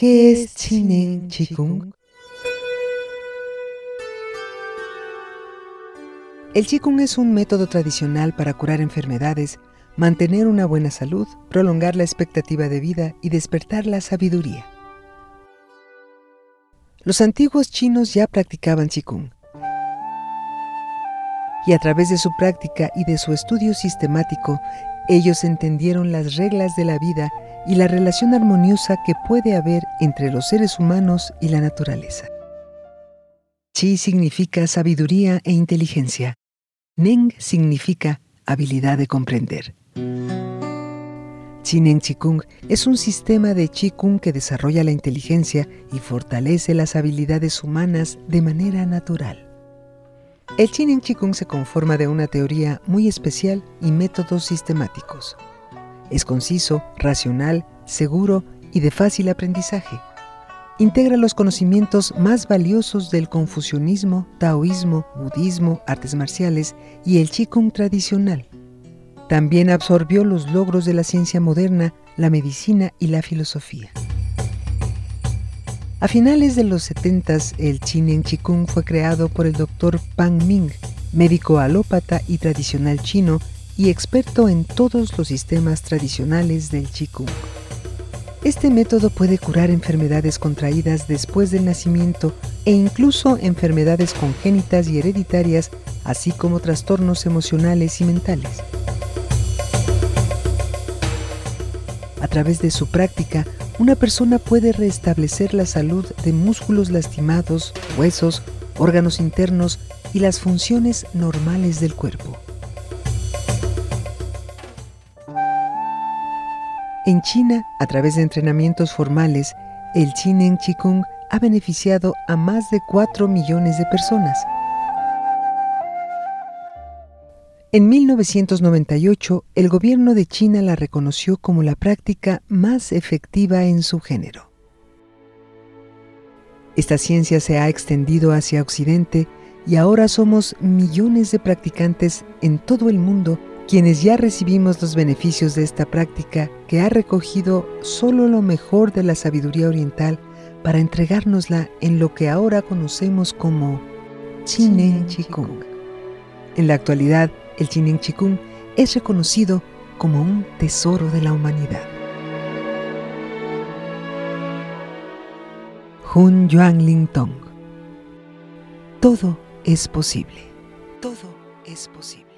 ¿Qué es Chinen Chikung? El Qigong es un método tradicional para curar enfermedades, mantener una buena salud, prolongar la expectativa de vida y despertar la sabiduría. Los antiguos chinos ya practicaban Qigong. Y a través de su práctica y de su estudio sistemático, ellos entendieron las reglas de la vida y la relación armoniosa que puede haber entre los seres humanos y la naturaleza. Chi significa sabiduría e inteligencia. Neng significa habilidad de comprender. Chinen Chikung es un sistema de Chikung que desarrolla la inteligencia y fortalece las habilidades humanas de manera natural. El Chinen Chikung se conforma de una teoría muy especial y métodos sistemáticos. Es conciso, racional, seguro y de fácil aprendizaje. Integra los conocimientos más valiosos del confucianismo, taoísmo, budismo, artes marciales y el Qigong tradicional. También absorbió los logros de la ciencia moderna, la medicina y la filosofía. A finales de los 70, el Chinen Qigong fue creado por el Dr. Pang Ming, médico alópata y tradicional chino y experto en todos los sistemas tradicionales del Qigong. Este método puede curar enfermedades contraídas después del nacimiento e incluso enfermedades congénitas y hereditarias, así como trastornos emocionales y mentales. A través de su práctica, una persona puede restablecer la salud de músculos lastimados, huesos, órganos internos y las funciones normales del cuerpo. En China, a través de entrenamientos formales, el Chinen Qigong ha beneficiado a más de 4 millones de personas. En 1998, el gobierno de China la reconoció como la práctica más efectiva en su género. Esta ciencia se ha extendido hacia Occidente y ahora somos millones de practicantes en todo el mundo quienes ya recibimos los beneficios de esta práctica que ha recogido solo lo mejor de la sabiduría oriental para entregárnosla en lo que ahora conocemos como Chinen Chikung. En la actualidad, el Chinen Chikung es reconocido como un tesoro de la humanidad. Hun Yuan Ling Tong. Todo es posible. Todo es posible.